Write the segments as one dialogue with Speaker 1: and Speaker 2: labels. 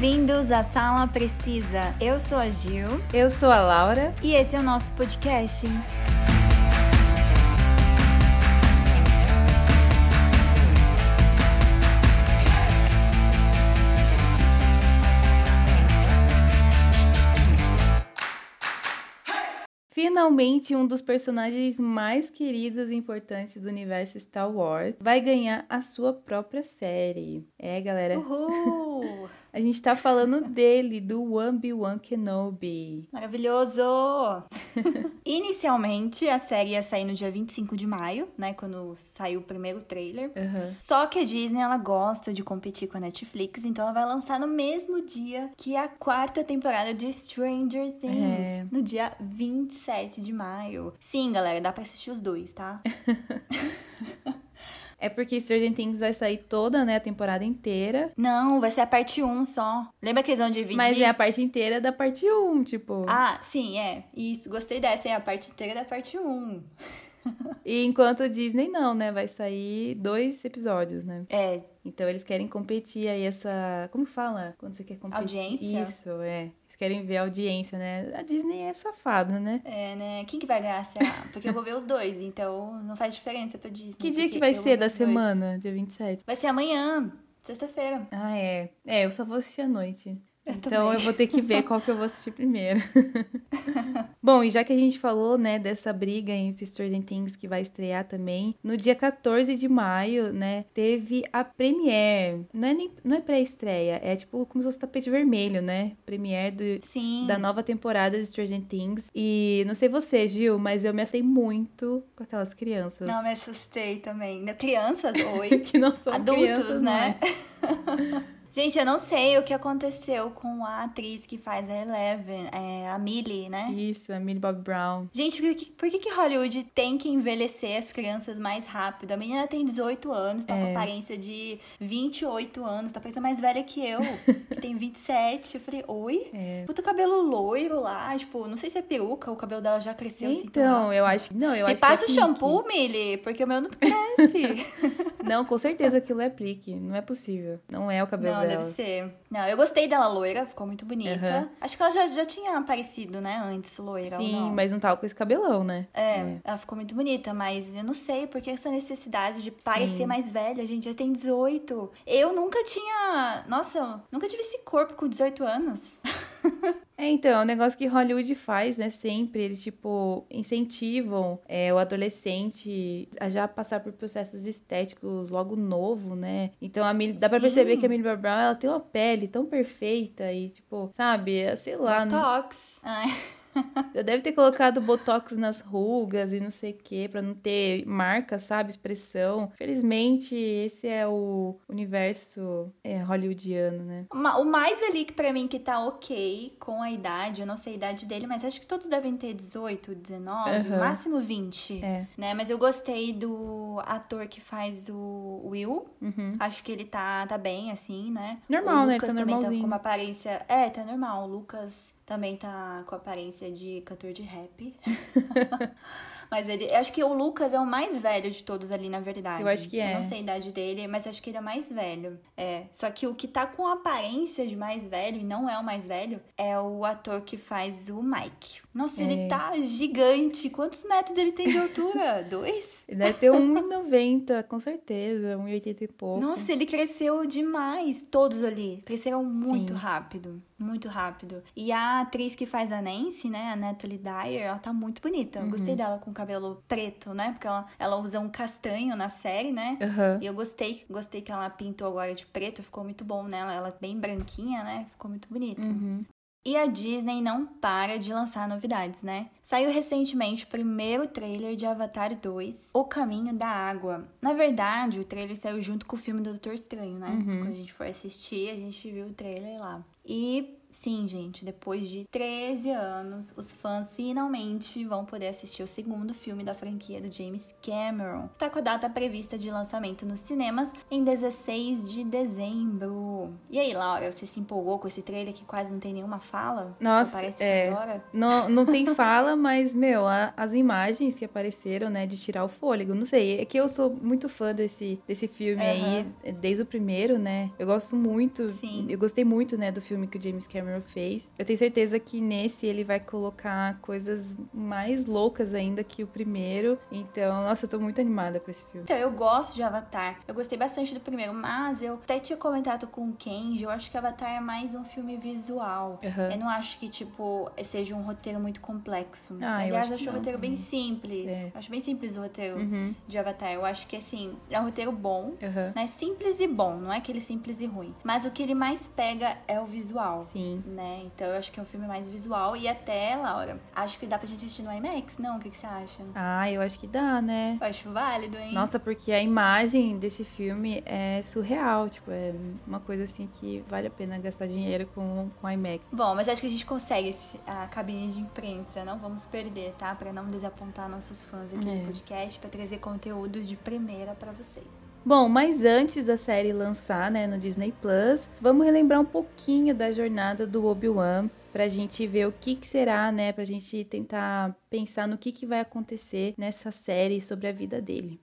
Speaker 1: Bem-vindos à Sala Precisa. Eu sou a Gil
Speaker 2: Eu sou a Laura.
Speaker 1: e esse é o nosso podcast.
Speaker 2: Finalmente, um dos personagens mais queridos e importantes do universo Star Wars vai ganhar a sua própria série. É, galera,
Speaker 1: Uhul!
Speaker 2: a gente tá falando dele, do Obi-Wan Kenobi.
Speaker 1: Maravilhoso! Inicialmente, a série ia sair no dia 25 de maio, né? Quando saiu o primeiro trailer.
Speaker 2: Aham.
Speaker 1: Só que a Disney, ela gosta de competir com a Netflix, então ela vai lançar no mesmo dia que a quarta temporada de Stranger Things,
Speaker 2: É.
Speaker 1: no dia 27 de maio. Sim, galera, dá pra assistir os dois, tá?
Speaker 2: É porque Stranger Things vai sair toda, né, a temporada inteira.
Speaker 1: Não, vai ser a parte 1 só. Lembra que eles vão dividir?
Speaker 2: Mas é a parte inteira da parte 1, tipo.
Speaker 1: Ah, sim, é. Isso, gostei dessa, é a parte inteira da parte 1.
Speaker 2: E enquanto Disney não, né? Vai sair dois episódios, né?
Speaker 1: É,
Speaker 2: Então eles querem competir aí essa. Como fala? Quando você quer competir?
Speaker 1: Audiência?
Speaker 2: Isso, é. Querem ver a audiência, né? A Disney é safada, né?
Speaker 1: é, né? Quem que vai ganhar, será? Porque eu vou ver os dois, então não faz diferença pra Disney.
Speaker 2: Que dia que vai ser da
Speaker 1: os dois.
Speaker 2: semana? Dia 27.
Speaker 1: Vai ser amanhã, sexta-feira.
Speaker 2: Ah, é. É, eu só vou assistir à noite.
Speaker 1: Eu
Speaker 2: então
Speaker 1: também.
Speaker 2: eu vou ter que ver qual que eu vou assistir primeiro. Bom, e já que a gente falou, né, dessa briga entre Stranger Things que vai estrear também, no dia 14 de maio, né, teve a premiere. Não é nem não é pré-estreia, é tipo como se fosse tapete vermelho, né? Premiere do,
Speaker 1: Sim.
Speaker 2: da nova temporada de Stranger Things. E não sei você, Gil, mas eu me assei muito com aquelas crianças.
Speaker 1: Não, me assustei também. Crianças, oi.
Speaker 2: que não são
Speaker 1: Adultos,
Speaker 2: crianças,
Speaker 1: né? Gente, eu não sei o que aconteceu com a atriz que faz a Eleven, é, a Millie, né?
Speaker 2: Isso, a Millie Bob Brown.
Speaker 1: Gente, por que, por que que Hollywood tem que envelhecer as crianças mais rápido? A menina tem 18 anos, tá com
Speaker 2: É.
Speaker 1: aparência de 28 anos, tá parecendo mais velha que eu, que tem 27. Eu falei, oi?
Speaker 2: É.
Speaker 1: Puta cabelo loiro lá, tipo, não sei se é peruca, o cabelo dela já cresceu assim tão
Speaker 2: Então,
Speaker 1: rápido.
Speaker 2: eu acho. Não, eu
Speaker 1: Me
Speaker 2: acho
Speaker 1: passa o
Speaker 2: que é
Speaker 1: shampoo, Millie, porque o meu não cresce.
Speaker 2: Não, com certeza aquilo é plique. Não é possível. Não é o cabelo
Speaker 1: Não,
Speaker 2: dela.
Speaker 1: deve ser. Não, eu gostei dela loira, ficou muito bonita.
Speaker 2: Aham.
Speaker 1: Acho que ela já, já tinha aparecido, né, antes loira
Speaker 2: Sim,
Speaker 1: não.
Speaker 2: mas não tava com esse cabelão, né?
Speaker 1: É, ela ficou muito bonita, mas eu não sei por que essa necessidade de parecer mais velha, gente. Já tem 18. Eu nunca tinha. Nossa, eu nunca tive esse corpo com 18 anos.
Speaker 2: É, então, é um negócio que Hollywood faz, né? Sempre. Eles, tipo, incentivam é, o adolescente a já passar por processos estéticos logo novo, né? Então, a Millie, dá pra
Speaker 1: Sim.
Speaker 2: perceber que a Millie Brown, ela tem uma pele tão perfeita e, tipo, sabe? Sei lá, não,
Speaker 1: Botox. Ai,
Speaker 2: Já deve ter colocado botox nas rugas e não sei o que, pra não ter marca, sabe? Expressão. Felizmente, esse é o universo é, hollywoodiano, né?
Speaker 1: O mais ali que pra mim que tá ok com a idade, eu não sei a idade dele, mas acho que todos devem ter 18, 19,
Speaker 2: Aham.
Speaker 1: máximo 20.
Speaker 2: É.
Speaker 1: Né? Mas eu gostei do ator que faz o Will.
Speaker 2: Uhum.
Speaker 1: Acho que ele tá, tá bem, assim, né?
Speaker 2: Normal,
Speaker 1: o
Speaker 2: né?
Speaker 1: Lucas
Speaker 2: Tá
Speaker 1: também tá com uma aparência. É, tá normal. O Lucas também tá com aparência de cantor de rap. mas ele. Acho que o Lucas é o mais velho de todos ali, na verdade.
Speaker 2: Eu acho que é.
Speaker 1: Eu não sei a idade dele, mas acho que ele é mais velho. É. Só que o que tá com aparência de mais velho, e não é o mais velho, é o ator que faz o Mike. Nossa, ele
Speaker 2: É.
Speaker 1: tá gigante. Quantos metros ele tem de altura? Dois?
Speaker 2: Ele deve ter 1,90, com certeza. 1,80 e pouco.
Speaker 1: Nossa, ele cresceu demais. Todos ali cresceram muito
Speaker 2: Sim.
Speaker 1: rápido. Muito rápido. E a atriz que faz a Nancy, né? A Natalie Dyer, ela tá muito bonita. Eu
Speaker 2: Uhum.
Speaker 1: gostei dela com cabelo preto, né? Porque ela, ela usa um castanho na série, né?
Speaker 2: Aham.
Speaker 1: E eu gostei, gostei que ela pintou agora de preto, ficou muito bom nela. Ela bem branquinha, né? Ficou muito bonita.
Speaker 2: Uhum.
Speaker 1: E a Disney não para de lançar novidades, né? Saiu recentemente o primeiro trailer de Avatar 2, O Caminho da Água. Na verdade, o trailer saiu junto com o filme do Doutor Estranho, né?
Speaker 2: Uhum.
Speaker 1: Quando a gente foi assistir, a gente viu o trailer lá. E sim, gente, depois de 13 anos, os fãs finalmente vão poder assistir o segundo filme da franquia do James Cameron. Tá com a data prevista de lançamento nos cinemas em 16 de dezembro. E aí, Laura, você se empolgou com esse trailer que quase não tem nenhuma fala?
Speaker 2: Nossa,
Speaker 1: parece
Speaker 2: é.
Speaker 1: Pandora?
Speaker 2: Não, não tem fala, mas, meu, a- as imagens que apareceram, né, de tirar o fôlego, não sei, é que eu sou muito fã desse, desse filme aí, desde o primeiro, né, eu gosto muito,
Speaker 1: Sim.
Speaker 2: eu gostei muito, né, do filme que o James Cameron fez. Eu tenho certeza que nesse ele vai colocar coisas mais loucas ainda que o primeiro, então, nossa, eu tô muito animada com esse filme.
Speaker 1: Então, eu gosto de Avatar. Eu gostei bastante do primeiro, mas eu até tinha comentado com o Kenji, eu acho que Avatar é mais um filme visual.
Speaker 2: Aham.
Speaker 1: Eu não acho que, tipo, seja um roteiro muito complexo.
Speaker 2: Ah, eu
Speaker 1: Aliás,
Speaker 2: acho
Speaker 1: acho
Speaker 2: que
Speaker 1: o
Speaker 2: não
Speaker 1: roteiro bem
Speaker 2: também.
Speaker 1: simples.
Speaker 2: É.
Speaker 1: Acho bem simples o roteiro
Speaker 2: Uhum,
Speaker 1: de Avatar. Eu acho que, assim, é um roteiro bom.
Speaker 2: aham.
Speaker 1: Né? Simples e bom, não é aquele simples e ruim. Mas o que ele mais pega é o visual.
Speaker 2: Sim.
Speaker 1: Né? Então eu acho que é um filme mais visual. E até, Laura, acho que dá pra gente assistir no IMAX, não? O que, que você acha?
Speaker 2: Ah, eu acho que dá, né?
Speaker 1: Eu acho válido, hein?
Speaker 2: Nossa, porque a imagem desse filme é surreal, tipo, é uma coisa assim que vale a pena gastar dinheiro com, com IMAX.
Speaker 1: Bom, mas acho que a gente consegue a cabine de imprensa. Não vamos perder, tá? Pra não desapontar nossos fãs aqui
Speaker 2: É.
Speaker 1: no podcast, pra trazer conteúdo de primeira pra vocês.
Speaker 2: Bom, mas antes da série lançar, né, no Disney Plus, vamos relembrar um pouquinho da jornada do Obi-Wan pra gente ver o que, que será, né, pra gente tentar pensar no que, que vai acontecer nessa série sobre a vida dele.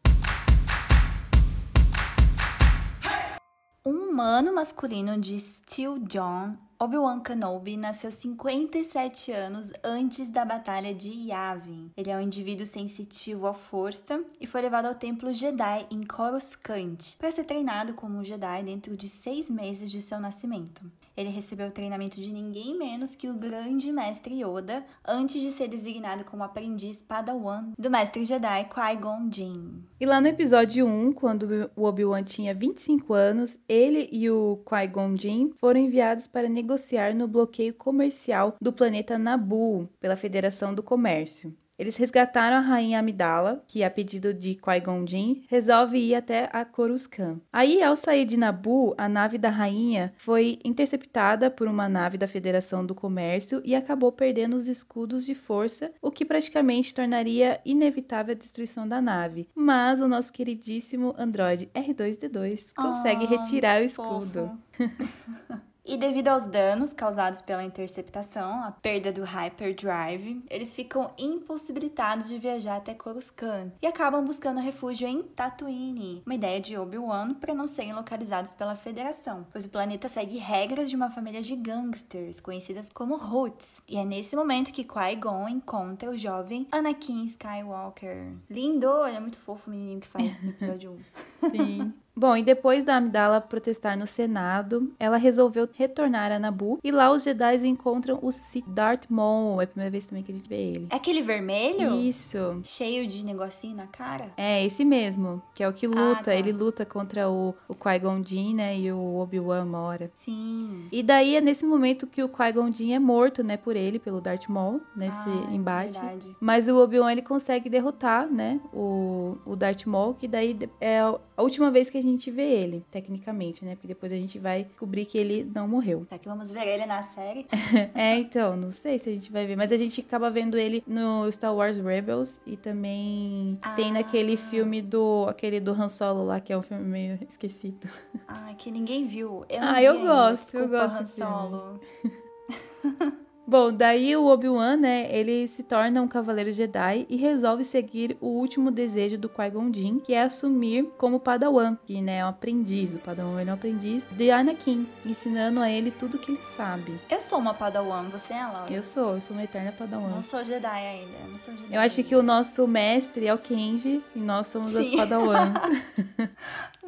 Speaker 1: Um humano masculino de Steel John, Obi-Wan Kenobi, nasceu 57 anos antes da Batalha de Yavin. Ele é um indivíduo sensitivo à força e foi levado ao Templo Jedi em Coruscant para ser treinado como Jedi dentro de seis meses de seu nascimento. Ele recebeu o treinamento de ninguém menos que o grande mestre Yoda antes de ser designado como aprendiz Padawan do mestre Jedi Qui-Gon Jinn.
Speaker 2: E lá no episódio 1, quando o Obi-Wan tinha 25 anos, ele e o Qui-Gon Jinn foram enviados para negociar no bloqueio comercial do planeta Naboo pela Federação do Comércio. Eles resgataram a rainha Amidala, que a pedido de Qui-Gon Jinn, resolve ir até a Coruscant. Aí, ao sair de Naboo, a nave da rainha foi interceptada por uma nave da Federação do Comércio e acabou perdendo os escudos de força, o que praticamente tornaria inevitável a destruição da nave. Mas o nosso queridíssimo Android R2D2 consegue
Speaker 1: Ah,
Speaker 2: retirar o escudo.
Speaker 1: E devido aos danos causados pela interceptação, a perda do hyperdrive, eles ficam impossibilitados de viajar até Coruscant e acabam buscando refúgio em Tatooine, uma ideia de Obi-Wan para não serem localizados pela Federação, pois o planeta segue regras de uma família de gangsters conhecidas como Hoots. E é nesse momento que Qui-Gon encontra o jovem Anakin Skywalker. Lindo, ele é muito fofo o menininho que faz no episódio 1.
Speaker 2: Sim. Bom, e depois da Amidala protestar no Senado, ela resolveu retornar a Naboo e lá os Jedi encontram o Darth Maul. É a primeira vez também que a gente vê ele.
Speaker 1: É aquele vermelho?
Speaker 2: Isso.
Speaker 1: Cheio de negocinho na cara?
Speaker 2: É, esse mesmo, que é o que luta.
Speaker 1: tá.
Speaker 2: Ele luta contra o, o Qui-Gon Jinn, né, e o Obi-Wan Mora.
Speaker 1: Sim.
Speaker 2: E daí é nesse momento que o Qui-Gon Jinn é morto, né, por ele, pelo Darth Maul, nesse
Speaker 1: Ah,
Speaker 2: embate.
Speaker 1: Verdade.
Speaker 2: Mas o Obi-Wan ele consegue derrotar, né, o, o Darth Maul, que daí é a última vez que a gente vê ele, tecnicamente, né? Porque depois a gente vai descobrir que ele não morreu.
Speaker 1: Tá que vamos ver ele na série.
Speaker 2: é, então, não sei se a gente vai ver, mas a gente acaba vendo ele no Star Wars Rebels e também tem
Speaker 1: Ah.
Speaker 2: naquele filme do aquele do Han Solo lá, que é um filme meio esquecido.
Speaker 1: Ai, que ninguém viu. Eu não
Speaker 2: Ah,
Speaker 1: vi
Speaker 2: eu
Speaker 1: ainda.
Speaker 2: gosto, eu
Speaker 1: Desculpa,
Speaker 2: gosto
Speaker 1: Han. Solo.
Speaker 2: Bom, daí o Obi-Wan, né, ele se torna um cavaleiro Jedi e resolve seguir o último desejo do Qui-Gon Jinn, que é assumir como Padawan, que né, é um aprendiz, o Padawan ele é um aprendiz de Anakin, ensinando a ele tudo que ele sabe.
Speaker 1: Eu sou uma Padawan, você é, Laura?
Speaker 2: Eu sou, eu sou uma eterna Padawan.
Speaker 1: Não sou Jedi ainda. Não sou Jedi
Speaker 2: Eu acho que o nosso mestre é o Kenji e nós somos as
Speaker 1: Sim.
Speaker 2: Padawan.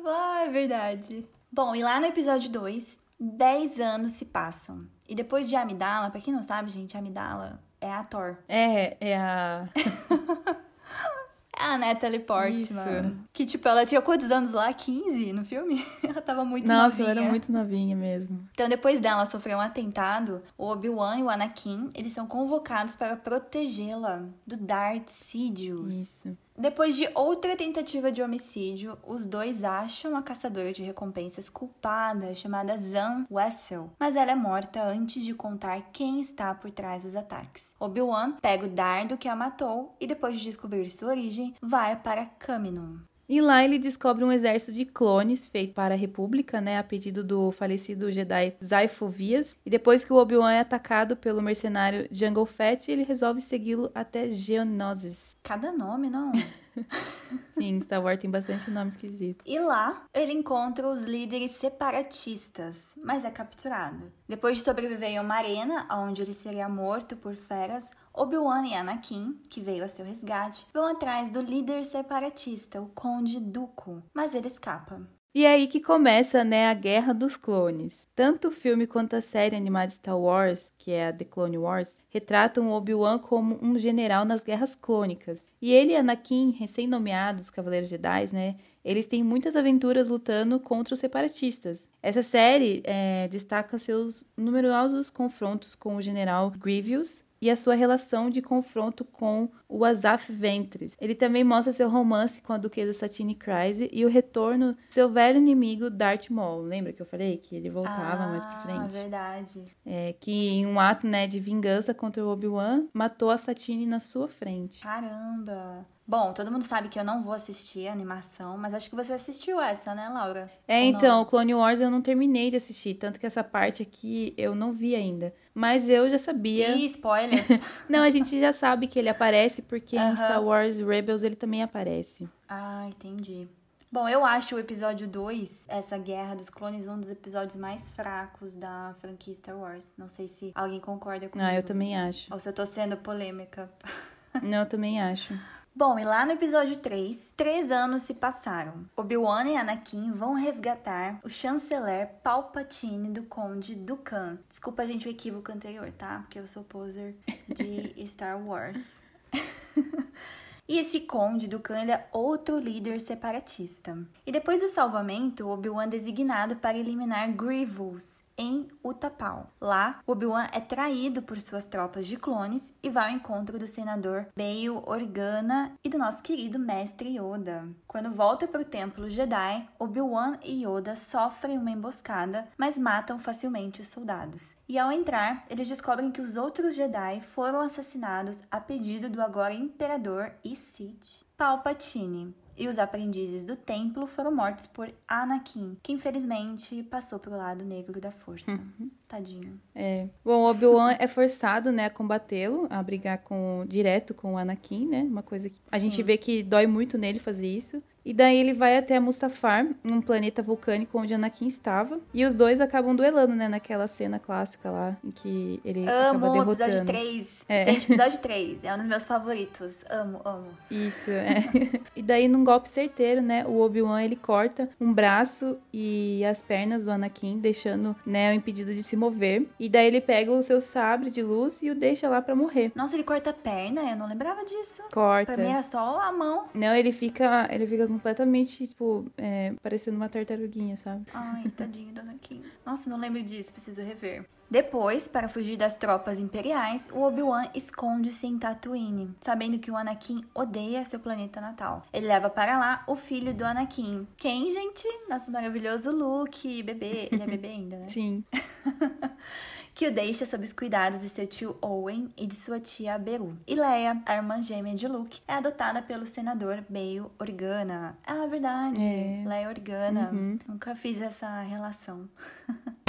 Speaker 1: Ah, é verdade. Bom, e lá no episódio 2, 10 anos se passam. E depois de Amidala, pra quem não sabe, gente, Amidala é a Thor.
Speaker 2: é, é a.
Speaker 1: É a Natalie Portman.
Speaker 2: Isso.
Speaker 1: Que, tipo, ela tinha quantos anos lá? 15 no filme? ela tava muito
Speaker 2: Nossa,
Speaker 1: novinha.
Speaker 2: eu era muito novinha mesmo.
Speaker 1: Então, depois dela sofrer um atentado, o Obi-Wan e o Anakin, eles são convocados para protegê-la do Darth Sidious.
Speaker 2: Isso.
Speaker 1: Depois de outra tentativa de homicídio, os dois acham a caçadora de recompensas culpada, chamada Zan Wessel, mas ela é morta antes de contar quem está por trás dos ataques. Obi-Wan pega o dardo que a matou e, depois de descobrir sua origem, vai para Caminum.
Speaker 2: E lá ele descobre um exército de clones feito para a República, né, a pedido do falecido Jedi Zypho Vias. E depois que o Obi-Wan é atacado pelo mercenário Jungle Fett, ele resolve segui-lo até Geonosis.
Speaker 1: Cada nome, não?
Speaker 2: Sim, Star Wars tem bastante nome esquisito.
Speaker 1: E lá ele encontra os líderes separatistas, mas é capturado. Depois de sobreviver em uma arena, onde ele seria morto por feras, Obi-Wan e Anakin, que veio a seu resgate, vão atrás do líder separatista, o Conde Dooku, mas ele escapa.
Speaker 2: E é aí que começa, né, a Guerra dos Clones. Tanto o filme quanto a série animada Star Wars, que é a The Clone Wars, retratam Obi-Wan como um general nas guerras clônicas. E ele e Anakin, recém-nomeados Cavaleiros Jedi, né, eles têm muitas aventuras lutando contra os separatistas. Essa série é, destaca seus numerosos confrontos com o general Grievous, e a sua relação de confronto com o Asaf Ventres. Ele também mostra seu romance com a duquesa Satine Kryze e o retorno do seu velho inimigo Darth Maul. Lembra que eu falei que ele voltava
Speaker 1: ah,
Speaker 2: mais pra frente?
Speaker 1: verdade.
Speaker 2: É, que em um ato né, de vingança contra o Obi-Wan, matou a Satine na sua frente.
Speaker 1: Caramba! Bom, todo mundo sabe que eu não vou assistir a animação, mas acho que você assistiu essa, né, Laura?
Speaker 2: É, então, o Clone Wars eu não terminei de assistir, tanto que essa parte aqui eu não vi ainda. Mas eu já sabia.
Speaker 1: Ih, spoiler!
Speaker 2: não, a gente já sabe que ele aparece, porque uh -huh. em Star Wars Rebels ele também aparece.
Speaker 1: Ah, entendi. Bom, eu acho o episódio 2, essa Guerra dos Clones, um dos episódios mais fracos da franquia Star Wars. Não sei se alguém concorda comigo.
Speaker 2: Ah, eu também acho.
Speaker 1: Ou se eu tô sendo polêmica.
Speaker 2: não, eu também acho.
Speaker 1: Bom, e lá no episódio 3, três anos se passaram. Obi-Wan e Anakin vão resgatar o chanceler Palpatine do Conde Dukan. Desculpa, gente, o equívoco anterior, tá? Porque eu sou poser de Star Wars. E esse conde Dukan ele é outro líder separatista. E depois do salvamento, Obi-Wan é designado para eliminar Grievous em Utapau. Lá, Obi-Wan é traído por suas tropas de clones e vai ao encontro do senador Bail Organa e do nosso querido mestre Yoda. Quando volta para o templo Jedi, Obi-Wan e Yoda sofrem uma emboscada, mas matam facilmente os soldados. E ao entrar, eles descobrem que os outros Jedi foram assassinados a pedido do agora imperador e Sith Palpatine e os aprendizes do templo foram mortos por Anakin, que infelizmente passou pro lado negro da força. Uhum. Tadinho.
Speaker 2: É. Bom, Obi-Wan é forçado, né, a combatê-lo, a brigar com direto com o Anakin, né? Uma coisa que a Sim. gente vê que dói muito nele fazer isso. E daí ele vai até Mustafar, um planeta vulcânico onde Anakin estava. E os dois acabam duelando, né? Naquela cena clássica lá, em que ele
Speaker 1: amo,
Speaker 2: acaba derrotando.
Speaker 1: episódio 3. É. Gente, episódio 3. É um dos meus favoritos. Amo, amo.
Speaker 2: Isso, é. e daí, num golpe certeiro, né? O Obi-Wan, ele corta um braço e as pernas do Anakin, deixando, né, o impedido de se mover. E daí ele pega o seu sabre de luz e o deixa lá para morrer.
Speaker 1: Nossa, ele corta a perna? Eu não lembrava disso.
Speaker 2: Corta.
Speaker 1: Pra mim era só a mão.
Speaker 2: Não, ele fica, ele fica com completamente, tipo, é, parecendo uma tartaruguinha, sabe?
Speaker 1: Ai, tadinho do Anakin. Nossa, não lembro disso, preciso rever. Depois, para fugir das tropas imperiais, o Obi-Wan esconde-se em Tatooine, sabendo que o Anakin odeia seu planeta natal. Ele leva para lá o filho do Anakin. Quem, gente? Nosso maravilhoso Luke, bebê. Ele é bebê ainda, né?
Speaker 2: Sim.
Speaker 1: que o deixa sob os cuidados de seu tio Owen e de sua tia Beru. E Leia, a irmã gêmea de Luke, é adotada pelo senador Bail Organa. Ah, verdade. É. Leia Organa. Uhum. Nunca fiz essa relação.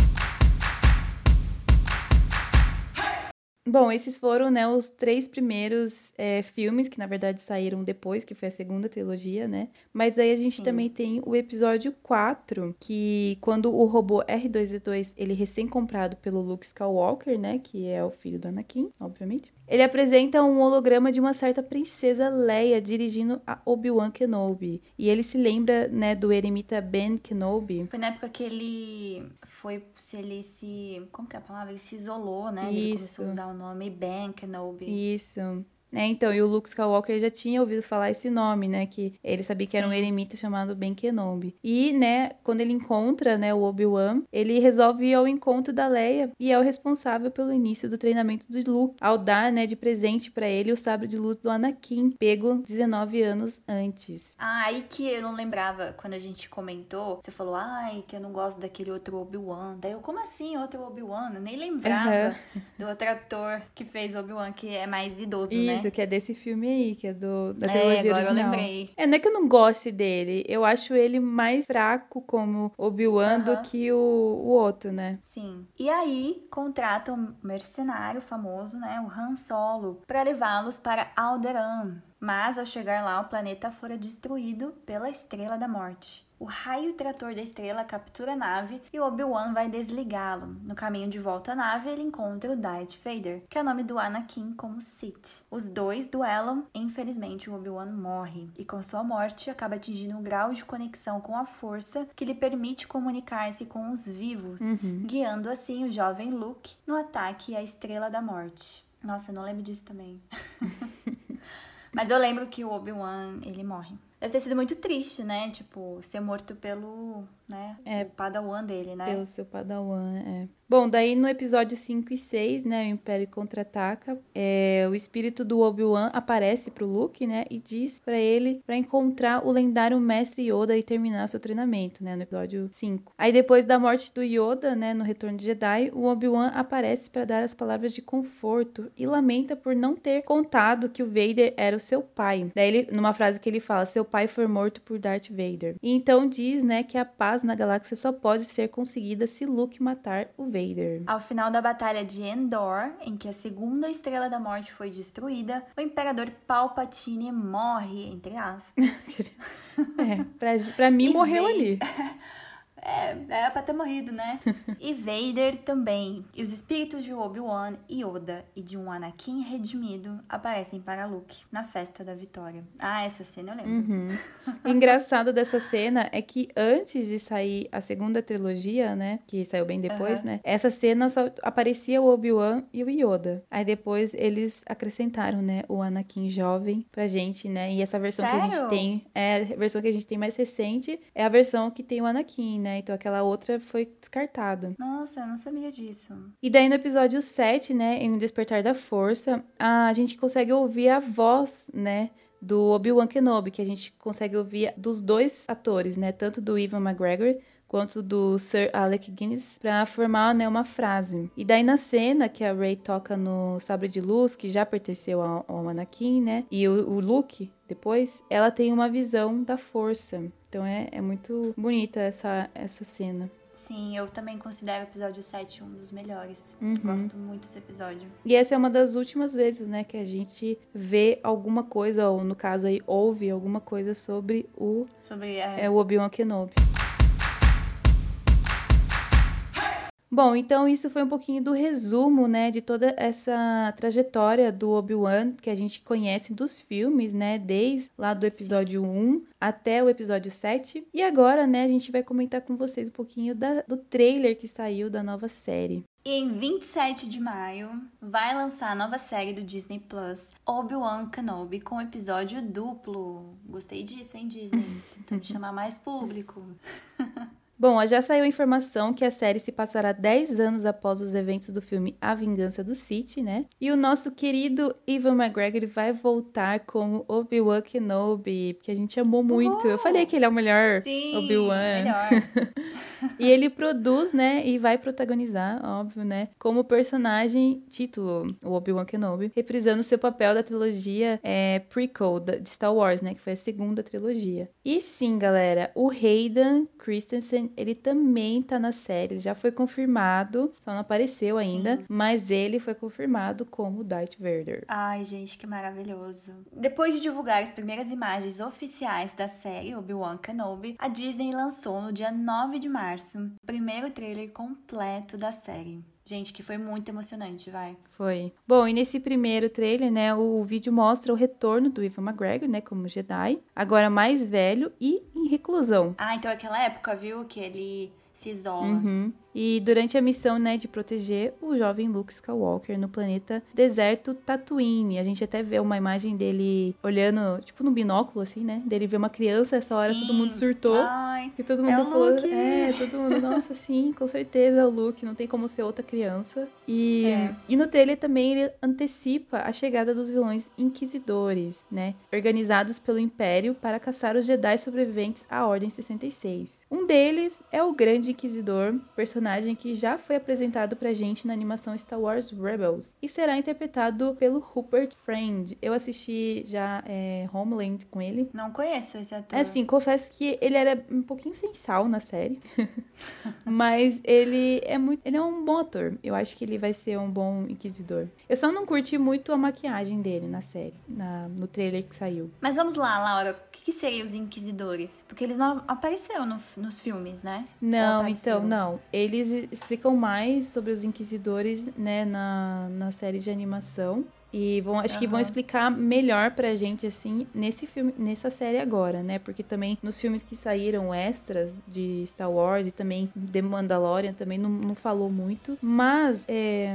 Speaker 2: Bom, esses foram, né, os três primeiros é, filmes que, na verdade, saíram depois, que foi a segunda trilogia, né? Mas aí a gente Sim. também tem o episódio 4, que quando o robô R2-D2, ele recém-comprado pelo Luke Skywalker, né, que é o filho do Anakin, obviamente, ele apresenta um holograma de uma certa princesa Leia dirigindo a Obi-Wan Kenobi. E ele se lembra, né, do eremita Ben Kenobi.
Speaker 1: Foi na época que ele foi, se ele se, como que é a palavra? Ele se isolou, né?
Speaker 2: Isso.
Speaker 1: Ele começou a usar o nome Ben Kenobi.
Speaker 2: Isso. Né? Então, e o Luke Skywalker já tinha ouvido falar esse nome, né? Que ele sabia que Sim. era um eremita chamado Ben Kenobi. E, né, quando ele encontra, né, o Obi-Wan, ele resolve ir ao encontro da Leia e é o responsável pelo início do treinamento do Luke, ao dar, né, de presente para ele o sabre de luz do Anakin, pego 19 anos antes.
Speaker 1: Ah, aí que eu não lembrava quando a gente comentou, você falou, ai, que eu não gosto daquele outro Obi-Wan. Daí eu, como assim outro Obi-Wan? Eu nem lembrava uhum. do outro ator que fez Obi-Wan, que é mais idoso,
Speaker 2: Isso,
Speaker 1: né?
Speaker 2: Isso, que é desse filme aí, que é do, da trilogia
Speaker 1: é, agora
Speaker 2: original.
Speaker 1: eu lembrei.
Speaker 2: É, não é que eu não goste dele, eu acho ele mais fraco como Obi-Wan do que o, o outro, né?
Speaker 1: Sim. E aí, contrata um mercenário famoso, né, o Han Solo, para levá-los para Alderaan. Mas ao chegar lá, o planeta fora destruído pela Estrela da Morte. O raio trator da estrela captura a nave e Obi-Wan vai desligá-lo. No caminho de volta à nave, ele encontra o Darth Vader, que é o nome do Anakin como Sith. Os dois duelam e, infelizmente, o Obi-Wan morre. E com sua morte, acaba atingindo um grau de conexão com a força que lhe permite comunicar-se com os vivos, uhum. guiando assim o jovem Luke no ataque à Estrela da Morte. Nossa, eu não lembro disso também. Mas eu lembro que o Obi-Wan, ele morre. Deve ter sido muito triste, né? Tipo, ser morto pelo, né? É, o padawan dele, né?
Speaker 2: Pelo seu padawan, é. Bom, daí no episódio 5 e 6, né, o Império Contra-Ataca, é, o espírito do Obi-Wan aparece pro Luke, né, e diz para ele para encontrar o lendário Mestre Yoda e terminar seu treinamento, né, no episódio 5. Aí depois da morte do Yoda, né, no Retorno de Jedi, o Obi-Wan aparece para dar as palavras de conforto e lamenta por não ter contado que o Vader era o seu pai. Daí ele, numa frase que ele fala, seu pai foi morto por Darth Vader. E então diz, né, que a paz na galáxia só pode ser conseguida se Luke matar o Vader.
Speaker 1: Ao final da Batalha de Endor, em que a segunda Estrela da Morte foi destruída, o Imperador Palpatine morre, entre aspas.
Speaker 2: é, pra, pra mim morreu ali.
Speaker 1: É, era pra ter morrido, né? e Vader também. E os espíritos de Obi-Wan, Yoda e de um Anakin redimido aparecem para Luke na festa da vitória. Ah, essa cena eu lembro.
Speaker 2: Uhum. o engraçado dessa cena é que antes de sair a segunda trilogia, né? Que saiu bem depois, uhum. né? Essa cena só aparecia o Obi-Wan e o Yoda. Aí depois eles acrescentaram, né? O Anakin jovem pra gente, né? E essa versão
Speaker 1: Sério?
Speaker 2: que a gente tem, é a versão que a gente tem mais recente, é a versão que tem o Anakin, né? Né? Então aquela outra foi descartada.
Speaker 1: Nossa, eu não sabia disso.
Speaker 2: E daí no episódio 7, né, em Despertar da Força, a gente consegue ouvir a voz, né, do Obi-Wan Kenobi, que a gente consegue ouvir dos dois atores, né, tanto do Ivan McGregor quanto do Sir Alec Guinness para formar né, uma frase. E daí na cena que a Rey toca no sabre de luz, que já pertenceu ao, ao Anakin, né? E o, o Luke depois, ela tem uma visão da força. Então é, é muito bonita essa, essa cena.
Speaker 1: Sim, eu também considero o episódio 7 um dos melhores. Uhum. Gosto muito desse episódio.
Speaker 2: E essa é uma das últimas vezes, né, que a gente vê alguma coisa, ou no caso aí, ouve alguma coisa sobre o,
Speaker 1: sobre, é...
Speaker 2: É, o Obi-Wan Kenobi. Bom, então isso foi um pouquinho do resumo, né, de toda essa trajetória do Obi-Wan que a gente conhece dos filmes, né, desde lá do episódio 1 até o episódio 7. E agora, né, a gente vai comentar com vocês um pouquinho da, do trailer que saiu da nova série.
Speaker 1: E em 27 de maio vai lançar a nova série do Disney Plus, Obi-Wan Kenobi, com episódio duplo. Gostei disso, hein, Disney? Tentando chamar mais público.
Speaker 2: Bom, já saiu a informação que a série se passará 10 anos após os eventos do filme A Vingança do Sith, né? E o nosso querido Ivan McGregor vai voltar como Obi-Wan Kenobi, porque a gente amou muito. Uhul! Eu falei que ele é o melhor Obi-Wan.
Speaker 1: melhor.
Speaker 2: e ele produz, né, e vai protagonizar, óbvio, né, como personagem título, o Obi-Wan Kenobi, reprisando seu papel da trilogia é, prequel de Star Wars, né, que foi a segunda trilogia. E sim, galera, o Hayden Christensen ele também tá na série, já foi confirmado, só não apareceu ainda, Sim. mas ele foi confirmado como Darth Vader.
Speaker 1: Ai, gente, que maravilhoso. Depois de divulgar as primeiras imagens oficiais da série Obi-Wan Kenobi, a Disney lançou no dia 9 de março o primeiro trailer completo da série. Gente, que foi muito emocionante, vai.
Speaker 2: Foi. Bom, e nesse primeiro trailer, né, o vídeo mostra o retorno do Ivan McGregor, né, como Jedi, agora mais velho e em reclusão.
Speaker 1: Ah, então é aquela época, viu, que ele se isola.
Speaker 2: Uhum. E durante a missão, né, de proteger o jovem Luke Skywalker no planeta deserto Tatooine. A gente até vê uma imagem dele olhando, tipo, no binóculo, assim, né? Dele ver uma criança, essa hora
Speaker 1: Sim.
Speaker 2: todo mundo surtou.
Speaker 1: Ai,
Speaker 2: E todo
Speaker 1: é
Speaker 2: mundo
Speaker 1: o
Speaker 2: falou,
Speaker 1: Luke.
Speaker 2: é, todo mundo, nossa, sim, com certeza é o Luke, não tem como ser outra criança. E,
Speaker 1: É.
Speaker 2: e no trailer também ele antecipa a chegada dos vilões inquisidores, né? Organizados pelo Império para caçar os Jedi sobreviventes à Ordem 66. Um deles é o Grande Inquisidor, personagem que já foi apresentado pra gente na animação Star Wars Rebels e será interpretado pelo Rupert Friend. Eu assisti já é, Homeland com ele.
Speaker 1: não conheço esse ator.
Speaker 2: É assim, confesso que ele era um pouquinho sem sal na série. Mas ele é muito. Ele é um bom ator. Eu acho que ele vai ser um bom inquisidor. Eu só não curti muito a maquiagem dele na série, na, no trailer que saiu.
Speaker 1: Mas vamos lá, Laura, o que, que seriam os inquisidores? Porque eles não apareceram no- nos filmes, né?
Speaker 2: Não, então, não. Eles explicam mais sobre os inquisidores, né, na, na série de animação. E vão, acho que vão explicar melhor pra gente, assim, nesse filme, nessa série agora, né? Porque também nos filmes que saíram extras de Star Wars e também The Mandalorian também não, não falou muito. Mas, é...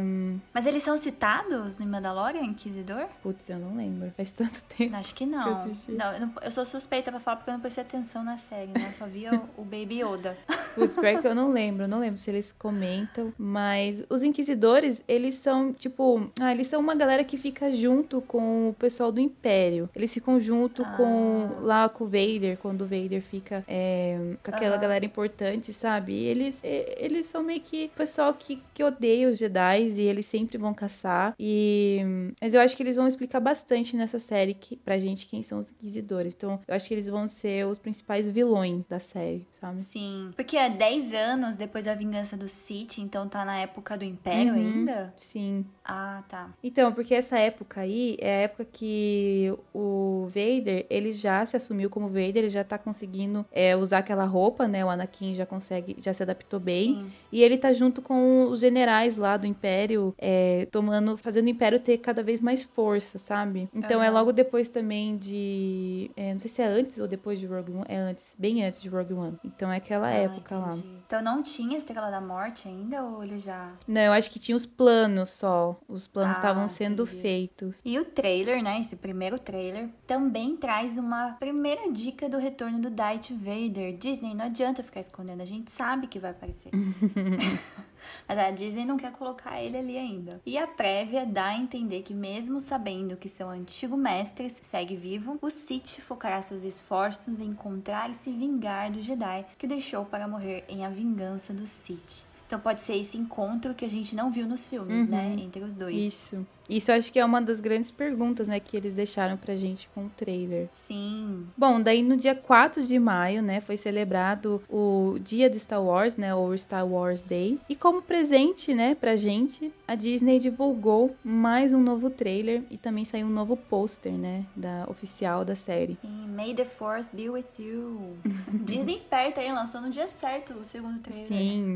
Speaker 1: Mas eles são citados no Mandalorian, Inquisidor?
Speaker 2: Putz, eu não lembro. Faz tanto tempo.
Speaker 1: Acho que não.
Speaker 2: assisti.
Speaker 1: Não, eu não- eu sou suspeita pra falar porque eu não prestei atenção na série, né? Eu só via o, o Baby Yoda.
Speaker 2: Putz, pior que eu não lembro, eu não lembro se eles comentam, mas os inquisidores, eles são, tipo, ah, eles são uma galera que fica junto com o pessoal do Império. Eles ficam junto
Speaker 1: Ah.
Speaker 2: com, lá com o Vader, quando o Vader fica é, com aquela
Speaker 1: Aham.
Speaker 2: galera importante, sabe? E eles, eles são meio que o pessoal que, que odeia os Jedi e eles sempre vão caçar. E, mas eu acho que eles vão explicar bastante nessa série que, pra gente quem são os inquisidores. Então, eu acho que eles vão ser os principais vilões da série, sabe?
Speaker 1: Sim. Porque é 10 anos depois da vingança do Sith, então tá na época do Império
Speaker 2: Uhum.
Speaker 1: ainda?
Speaker 2: Sim.
Speaker 1: Ah, tá.
Speaker 2: Então, porque essa época aí é a época que o Vader, ele já se assumiu como Vader, ele já tá conseguindo é, usar aquela roupa, né? O Anakin já consegue, já se adaptou bem.
Speaker 1: Sim.
Speaker 2: E ele tá junto com os generais lá do Império, é, tomando, fazendo o Império ter cada vez mais força, sabe? Então é logo depois também de. é, não sei se é antes ou depois de Rogue One. É antes, bem antes de Rogue One. Então é aquela
Speaker 1: Ah,
Speaker 2: época lá.
Speaker 1: entendi. Então não tinha Estrela da Morte ainda ou ele já.
Speaker 2: Não, eu acho que tinha os planos só. Os planos
Speaker 1: Ah,
Speaker 2: estavam sendo
Speaker 1: entendi. E o trailer, né? Esse primeiro trailer, também traz uma primeira dica do retorno do Darth Vader. Disney, não adianta ficar escondendo, a gente sabe que vai aparecer. Mas a Disney não quer colocar ele ali ainda. E a prévia dá a entender que, mesmo sabendo que seu antigo mestre segue vivo, o Sith focará seus esforços em encontrar e se vingar do Jedi que deixou para morrer em A Vingança do Sith. Então pode ser esse encontro que a gente não viu nos filmes,
Speaker 2: Uhum.
Speaker 1: né? Entre os dois.
Speaker 2: Isso. Isso eu acho que é uma das grandes perguntas, né, que eles deixaram pra gente com o trailer.
Speaker 1: Sim.
Speaker 2: Bom, daí no dia 4 de maio, né, foi celebrado o dia de Star Wars, né, ou Star Wars Day. E como presente, né, pra gente, a Disney divulgou mais um novo trailer e também saiu um novo pôster, né, da oficial da série.
Speaker 1: E May the Force be with you. Disney esperta aí, lançou no dia certo o segundo trailer.
Speaker 2: Sim.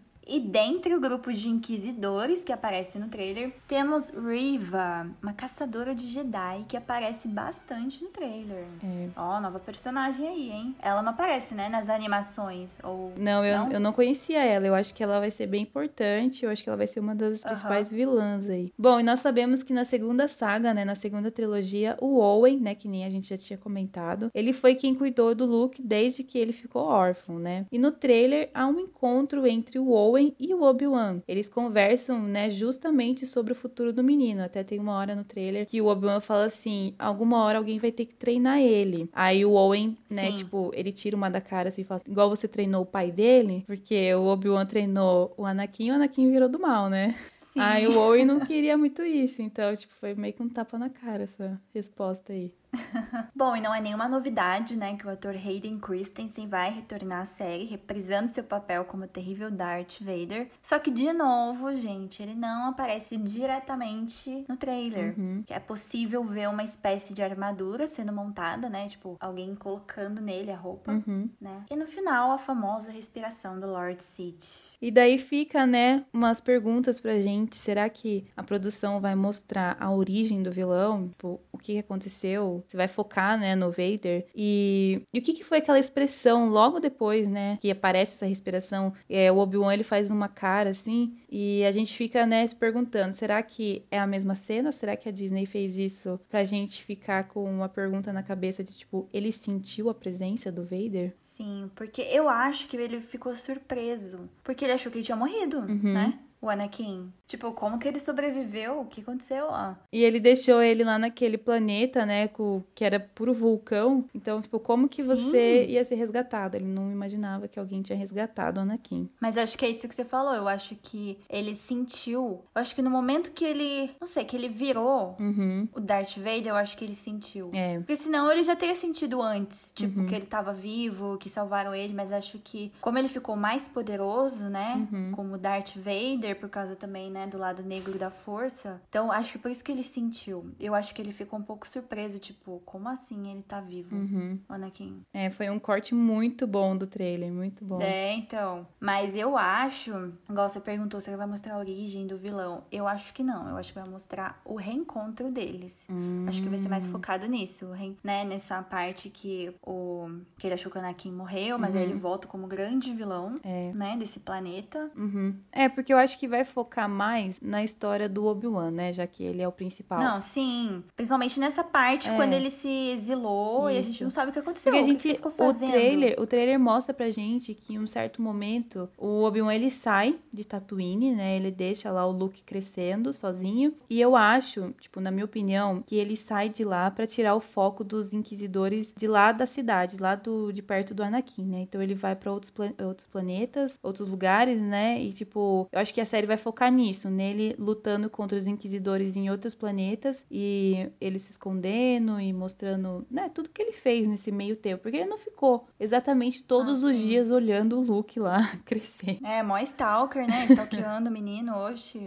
Speaker 1: E dentre o grupo de inquisidores que aparece no trailer, temos Riva, uma caçadora de Jedi que aparece bastante no trailer.
Speaker 2: É.
Speaker 1: Ó, nova personagem aí, hein? Ela não aparece, né, nas animações ou
Speaker 2: Não eu,
Speaker 1: Não?
Speaker 2: eu não conhecia ela. Eu acho que ela vai ser bem importante. Eu acho que ela vai ser uma das principais vilãs aí. Bom, e nós sabemos que na segunda saga, né, na segunda trilogia, o Owen, né, que nem a gente já tinha comentado, ele foi quem cuidou do Luke desde que ele ficou órfão, né? E no trailer há um encontro entre o Owen e o Obi-Wan. Eles conversam, né, justamente sobre o futuro do menino. Até tem uma hora no trailer que o Obi-Wan fala assim: alguma hora alguém vai ter que treinar ele. Aí o Owen, né,
Speaker 1: Sim.
Speaker 2: tipo, ele tira uma da cara assim e fala assim, igual você treinou o pai dele, porque o Obi-Wan treinou o Anakin e o Anakin virou do mal, né?
Speaker 1: Sim.
Speaker 2: Aí o Owen não queria muito isso, então, tipo, foi meio que um tapa na cara essa resposta aí.
Speaker 1: Bom, e não é nenhuma novidade, né, que o ator Hayden Christensen vai retornar à série, reprisando seu papel como o terrível Darth Vader. Só que, de novo, gente, ele não aparece diretamente no trailer.
Speaker 2: Uhum.
Speaker 1: Que é possível ver uma espécie de armadura sendo montada, né, tipo, alguém colocando nele a roupa,
Speaker 2: Uhum.
Speaker 1: né. E no final, a famosa respiração do Lord Sith.
Speaker 2: E daí fica, né, umas perguntas pra gente. Será que a produção vai mostrar a origem do vilão? Tipo, o que aconteceu você vai focar, né, no Vader. E, e o que, que foi aquela expressão logo depois, né, que aparece essa respiração? É, o Obi-Wan ele faz uma cara assim, e a gente fica, né, se perguntando: será que é a mesma cena? Será que a Disney fez isso pra gente ficar com uma pergunta na cabeça de tipo, ele sentiu a presença do Vader?
Speaker 1: Sim, porque eu acho que ele ficou surpreso. Porque ele achou que ele tinha morrido,
Speaker 2: Uhum.
Speaker 1: né? O Anakin. Tipo, como que ele sobreviveu? O que aconteceu? Ah,
Speaker 2: E ele deixou ele lá naquele planeta, né, com, que era puro vulcão. Então, tipo, como que
Speaker 1: Sim.
Speaker 2: você ia ser resgatado? Ele não imaginava que alguém tinha resgatado o Anakin.
Speaker 1: Mas eu acho que é isso que você falou. Eu acho que ele sentiu. Eu acho que no momento que ele. Não sei, que ele virou
Speaker 2: Uhum.
Speaker 1: o Darth Vader, eu acho que ele sentiu.
Speaker 2: É.
Speaker 1: Porque senão ele já teria sentido antes. Tipo,
Speaker 2: Uhum.
Speaker 1: que ele tava vivo, que salvaram ele. Mas acho que, como ele ficou mais poderoso, né?
Speaker 2: Uhum.
Speaker 1: Como Darth Vader, por causa também, né? Do lado negro da força. Então, acho que por isso que ele sentiu. Eu acho que ele ficou um pouco surpreso. Tipo, como assim ele tá vivo,
Speaker 2: Uhum.
Speaker 1: Anakin?
Speaker 2: É, foi um corte muito bom do trailer, muito bom.
Speaker 1: É, então. Mas eu acho, igual você perguntou se ele vai mostrar a origem do vilão. Eu acho que não. Eu acho que vai mostrar o reencontro deles.
Speaker 2: Hum.
Speaker 1: Acho que vai ser mais focado nisso, né? Nessa parte que o que ele achou que o Anakin morreu, mas aí ele volta como grande vilão,
Speaker 2: É.
Speaker 1: né? Desse planeta.
Speaker 2: Uhum. É, porque eu acho que vai focar mais na história do Obi-Wan, né? Já que ele é o principal.
Speaker 1: Não, sim. Principalmente nessa parte
Speaker 2: É.
Speaker 1: quando ele se exilou e a
Speaker 2: Isso.
Speaker 1: gente não sabe o que aconteceu.
Speaker 2: Porque a
Speaker 1: o que
Speaker 2: gente,
Speaker 1: que ficou
Speaker 2: o
Speaker 1: fazendo?
Speaker 2: trailer, o trailer mostra pra gente que em um certo momento o Obi-Wan ele sai de Tatooine, né? Ele deixa lá o Luke crescendo sozinho. E eu acho, tipo, na minha opinião, que ele sai de lá pra tirar o foco dos inquisidores de lá da cidade, lá do de perto do Anakin, né? Então ele vai pra outros, pla- outros planetas, outros lugares, né? E tipo, eu acho que a série vai focar nisso, nele lutando contra os inquisidores em outros planetas e ele se escondendo e mostrando, né, tudo que ele fez nesse meio tempo, porque ele não ficou exatamente todos
Speaker 1: Ah,
Speaker 2: os
Speaker 1: sim.
Speaker 2: dias olhando o Luke lá crescer.
Speaker 1: É, mó stalker, né? Stalkeando o menino, oxe.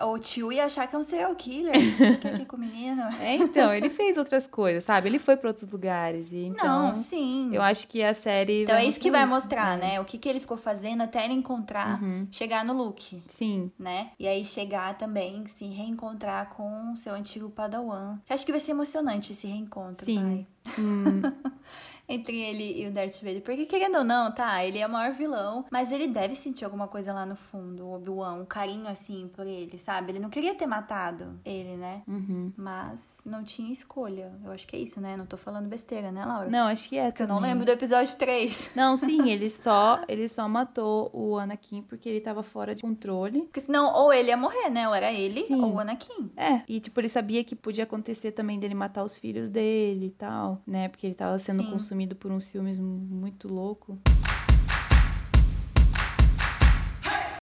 Speaker 1: O tio ia achar que é um serial killer. Que aqui com o menino?
Speaker 2: É, então, ele fez outras coisas, sabe? Ele foi pra outros lugares e então
Speaker 1: Não, sim.
Speaker 2: eu acho que a série
Speaker 1: Então é isso que vai
Speaker 2: mostrar
Speaker 1: mostrar, né? O que, que ele ficou fazendo até ele encontrar,
Speaker 2: Uhum.
Speaker 1: chegar no Luke,
Speaker 2: Sim.
Speaker 1: Né? E aí chegar também, se reencontrar com o seu antigo Padawan. Eu acho que vai ser emocionante esse reencontro,
Speaker 2: Sim. Hum,
Speaker 1: Entre ele e o Darth Vader. Porque, querendo ou não, tá? Ele é o maior vilão, mas ele deve sentir alguma coisa lá no fundo, o Obi-Wan, um carinho assim por ele, sabe? Ele não queria ter matado ele, né?
Speaker 2: uhum.
Speaker 1: Mas não tinha escolha. Eu acho que é isso, né? Não tô falando besteira, né, Laura?
Speaker 2: Não, acho que é.
Speaker 1: Porque eu não
Speaker 2: também.
Speaker 1: lembro do episódio 3.
Speaker 2: Não, sim, ele só, ele só matou o Anakin porque ele tava fora de controle.
Speaker 1: Porque senão, ou ele ia morrer, né? Ou era ele,
Speaker 2: Sim.
Speaker 1: ou o Anakin.
Speaker 2: É, e tipo, ele sabia que podia acontecer também dele matar os filhos dele e tal, né? Porque ele tava sendo
Speaker 1: Sim.
Speaker 2: consumido por uns filmes muito louco.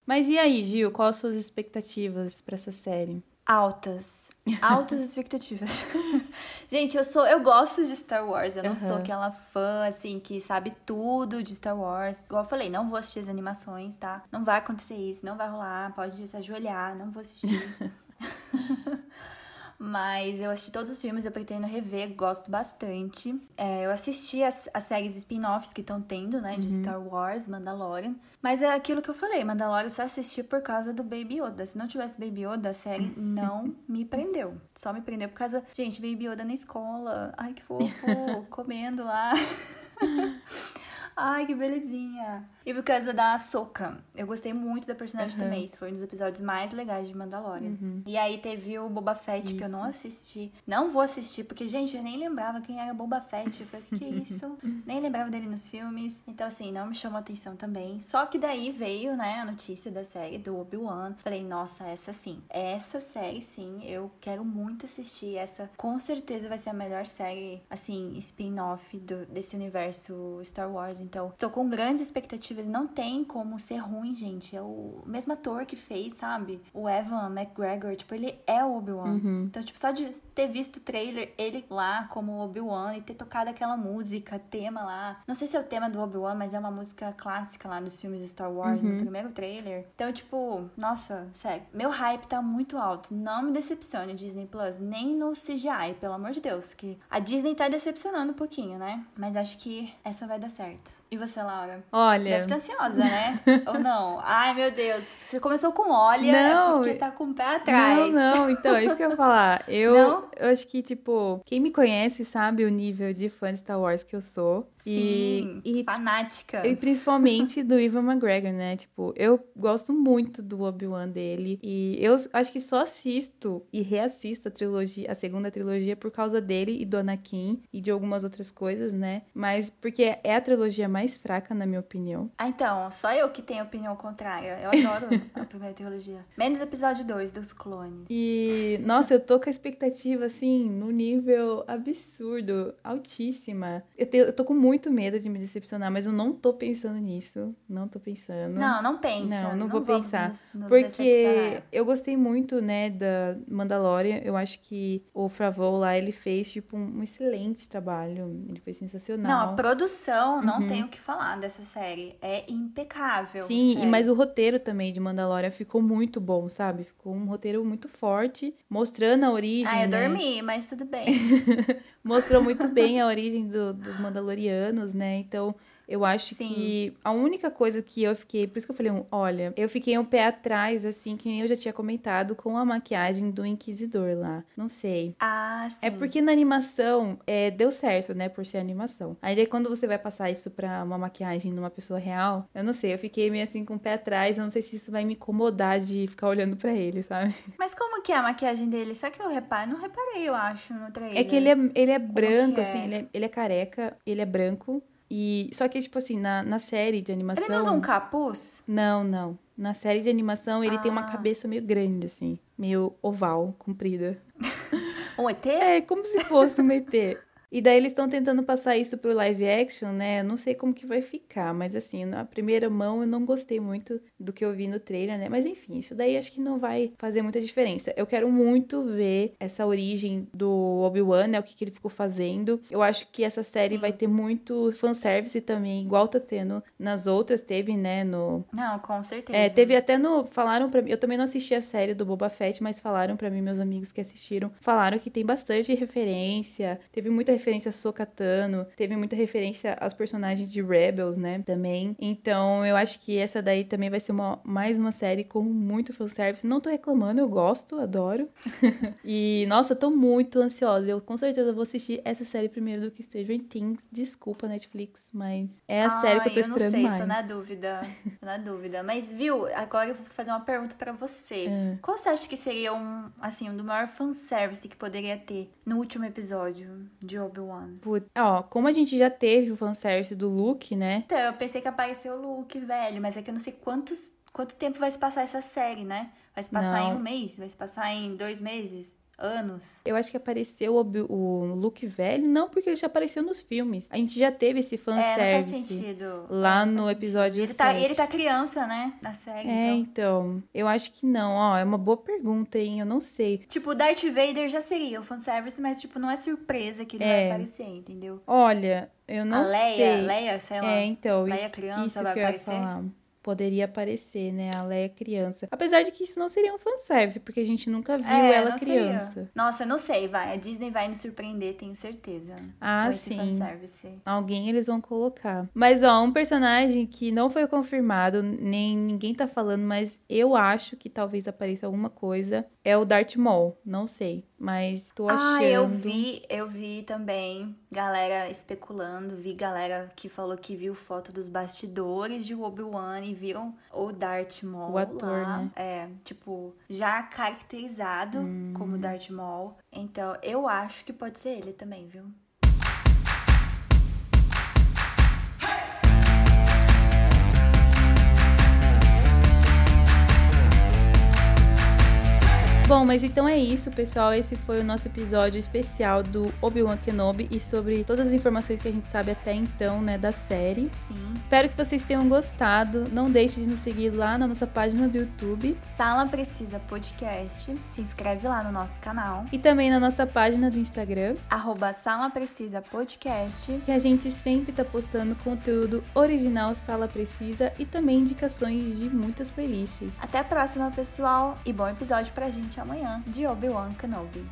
Speaker 2: Mas e aí, Gil, quais as suas expectativas pra essa série?
Speaker 1: Altas. Altas expectativas. Gente, eu sou. Eu gosto de Star Wars. Eu não sou
Speaker 2: Aham.
Speaker 1: aquela fã, assim, que sabe tudo de Star Wars. Igual eu falei, não vou assistir as animações, tá? Não vai acontecer isso, não vai rolar. Pode se ajoelhar, não vou assistir. Mas eu assisti todos os filmes, eu pretendo rever, gosto bastante. É, eu assisti as, as séries spin-offs que estão tendo, né? De Star Wars, Mandalorian. Mas é aquilo que eu falei, Mandalorian eu só assisti por causa do Baby Yoda. Se não tivesse Baby Yoda, a série não me prendeu. Só me prendeu por causa... Gente, Baby Yoda na escola. Ai, que fofo. comendo lá. Ai, que belezinha. E por causa da Ahsoka. Eu gostei muito da personagem
Speaker 2: Aham.
Speaker 1: também. Isso foi um dos episódios mais legais de Mandalorian. E aí teve o Boba Fett, que eu não assisti. Não vou assistir, porque, gente, eu nem lembrava quem era Boba Fett. Eu falei, o que, que é isso? nem lembrava dele nos filmes. Então, assim, não me chamou atenção também. Só que daí veio, né, a notícia da série do Obi-Wan. Falei, nossa, essa sim. Essa série, sim, eu quero muito assistir. Essa, com certeza, vai ser a melhor série, assim, spin-off desse universo Star Wars. Então, tô com grandes expectativas. Não tem como ser ruim, gente. É o mesmo ator que fez, sabe? O Evan McGregor, tipo, ele é o Obi-Wan.
Speaker 2: Uhum.
Speaker 1: Então, tipo, só de ter visto o trailer, ele lá como Obi-Wan e ter tocado aquela música, tema lá. Não sei se é o tema do Obi-Wan, mas é uma música clássica lá dos filmes de Star Wars, no primeiro trailer. Então, tipo, nossa, sério, meu hype tá muito alto. Não me decepcione Disney Plus, nem no CGI, pelo amor de Deus, que a Disney tá decepcionando um pouquinho, né? Mas acho que essa vai dar certo. E você, Laura?
Speaker 2: Olha.
Speaker 1: Deve estar ansiosa, né? Ou não? Ai, meu Deus. Você começou com olha, é
Speaker 2: Não.
Speaker 1: é porque tá com o pé atrás.
Speaker 2: Não, não, então, é isso que eu ia falar. Eu,
Speaker 1: Não?
Speaker 2: eu acho que, tipo, quem me conhece sabe o nível de fã de Star Wars que eu sou.
Speaker 1: Sim,
Speaker 2: E, e,
Speaker 1: fanática.
Speaker 2: e principalmente do Ivan McGregor, né? Tipo, eu gosto muito do Obi-Wan dele. E eu acho que só assisto e reassisto a trilogia, a segunda trilogia, por causa dele e do Anakin e de algumas outras coisas, né? Mas porque é a trilogia mais fraca, na minha opinião.
Speaker 1: Ah, então, só eu que tenho opinião contrária. Eu adoro a primeira trilogia. Menos o episódio 2 dos clones.
Speaker 2: E, nossa, eu tô com a expectativa, assim, no nível absurdo, altíssima. Eu, te- eu tô com muito medo de me decepcionar, mas eu não tô pensando nisso. Não tô pensando.
Speaker 1: Não, não pensa.
Speaker 2: Não, não vou
Speaker 1: vamos
Speaker 2: pensar.
Speaker 1: nos- nos
Speaker 2: Porque eu gostei muito, né, da Mandalorian. Eu acho que o Favreau lá, ele fez, tipo, um excelente trabalho. Ele foi sensacional.
Speaker 1: Não, a produção, não
Speaker 2: Uhum.
Speaker 1: tenho o que falar dessa série. É impecável.
Speaker 2: Sim, e mas o roteiro também de Mandalorian ficou muito bom, sabe? Ficou um roteiro muito forte, mostrando a origem,
Speaker 1: Ah, eu
Speaker 2: né?
Speaker 1: dormi, mas tudo bem.
Speaker 2: Mostrou muito bem a origem do- dos Mandalorianos, né? Então, eu acho
Speaker 1: Sim.
Speaker 2: que a única coisa que eu fiquei, por isso que eu falei, olha, eu fiquei um pé atrás, assim, que nem eu já tinha comentado, com a maquiagem do Inquisidor lá. Não sei.
Speaker 1: Ah, sim.
Speaker 2: É porque na animação é, deu certo, né? Por ser animação. Aí daí quando você vai passar isso pra uma maquiagem numa pessoa real, eu não sei, eu fiquei meio assim com o pé atrás, eu não sei se isso vai me incomodar de ficar olhando pra ele, sabe?
Speaker 1: Mas como que é a maquiagem dele? Será que eu reparei? Não reparei, eu acho, no trailer.
Speaker 2: É que ele é, ele é branco,
Speaker 1: que é?
Speaker 2: assim, ele é, ele é careca, ele é branco. E. Só que, tipo assim, na, na série de animação.
Speaker 1: Ele não usa um capuz?
Speaker 2: Não, não. Na série de animação, ele tem uma
Speaker 1: Ah.
Speaker 2: cabeça meio grande, assim. Meio oval, comprida.
Speaker 1: Um ET?
Speaker 2: É, como se fosse um ET. E daí eles estão tentando passar isso pro live action, né? Eu não sei como que vai ficar, mas assim, na primeira mão eu não gostei muito do que eu vi no trailer, né? Mas enfim, isso daí acho que não vai fazer muita diferença. Eu quero muito ver essa origem do Obi-Wan, né? O que, que ele ficou fazendo. Eu acho que essa série
Speaker 1: Sim.
Speaker 2: vai ter muito fanservice também, igual tá tendo nas outras, teve, né? No,
Speaker 1: Não, com certeza.
Speaker 2: é, teve até no. Falaram pra mim. Eu também não assisti a série do Boba Fett, mas falaram pra mim, meus amigos que assistiram. Falaram que tem bastante referência. Teve muita referência a Sokatano. Teve muita referência aos personagens de Rebels, né? Também. Então eu acho que essa daí também vai ser uma, mais uma série com muito fanservice. Não tô reclamando, eu gosto, adoro. e, nossa, tô muito ansiosa. Eu com certeza vou assistir essa série primeiro do que Stranger Things. Desculpa, Netflix, mas é a série que eu tô
Speaker 1: Ai,
Speaker 2: esperando
Speaker 1: não sei,
Speaker 2: mais.
Speaker 1: tô na dúvida. Tô na dúvida. Mas, viu, agora eu vou fazer uma pergunta pra você.
Speaker 2: É.
Speaker 1: Qual você acha que seria um, assim, um do maior fanservice que poderia ter no último episódio de Obi-Wan?
Speaker 2: Put- Ó, como a gente já teve o fanservice do Luke, né?
Speaker 1: Então, eu pensei que apareceu o Luke, velho, mas é que eu não sei quantos, quanto tempo vai se passar essa série, né? Vai se passar
Speaker 2: Não.
Speaker 1: em um mês? Vai se passar em dois meses? Anos?
Speaker 2: Eu acho que apareceu o, o Luke velho. Não, porque ele já apareceu nos filmes. A gente já teve esse
Speaker 1: É, não faz
Speaker 2: fanservice.
Speaker 1: sentido.
Speaker 2: lá
Speaker 1: É, não
Speaker 2: no episódio.
Speaker 1: Ele tá,
Speaker 2: sete.
Speaker 1: ele tá criança, né? Na série,
Speaker 2: É,
Speaker 1: então.
Speaker 2: então. Eu acho que não. Ó, é uma boa pergunta, hein? Eu não sei.
Speaker 1: Tipo, o Darth Vader já seria o fanservice, mas, tipo, não é surpresa que ele
Speaker 2: É.
Speaker 1: vai aparecer, entendeu?
Speaker 2: Olha, eu não
Speaker 1: a Leia,
Speaker 2: sei.
Speaker 1: Leia, sei lá.
Speaker 2: É, então,
Speaker 1: Leia
Speaker 2: isso,
Speaker 1: criança
Speaker 2: isso
Speaker 1: vai aparecer?
Speaker 2: falar. Poderia aparecer, né? A Leia criança. Apesar de que isso não seria um fanservice, porque a gente nunca viu
Speaker 1: É,
Speaker 2: ela
Speaker 1: não seria.
Speaker 2: criança.
Speaker 1: Nossa, não sei, vai. A Disney vai nos surpreender, tenho certeza.
Speaker 2: Ah, sim.
Speaker 1: fanservice.
Speaker 2: Alguém eles vão colocar. Mas, ó, um personagem que não foi confirmado, nem ninguém tá falando, mas eu acho que talvez apareça alguma coisa, é o Darth Maul. Não sei, mas tô achando.
Speaker 1: Ah, eu vi, eu vi também galera especulando, vi galera que falou que viu foto dos bastidores de Obi-Wan e viram o Darth Maul
Speaker 2: O ator,
Speaker 1: lá.
Speaker 2: né?
Speaker 1: É, tipo, já caracterizado
Speaker 2: Hum.
Speaker 1: como Darth Maul. Então, eu acho que pode ser ele também, viu?
Speaker 2: Bom, mas então é isso, pessoal. Esse foi o nosso episódio especial do Obi-Wan Kenobi e sobre todas as informações que a gente sabe até então, né, da série.
Speaker 1: Sim.
Speaker 2: Espero que vocês tenham gostado. Não deixe de nos seguir lá na nossa página do YouTube
Speaker 1: Sala Precisa Podcast. Se inscreve lá no nosso canal.
Speaker 2: e também na nossa página do Instagram,
Speaker 1: Arroba Sala Precisa Podcast.
Speaker 2: que a gente sempre tá postando conteúdo original Sala Precisa e também indicações de muitas playlists.
Speaker 1: Até a próxima, pessoal. E bom episódio pra gente amanhã de Obi-Wan Kenobi.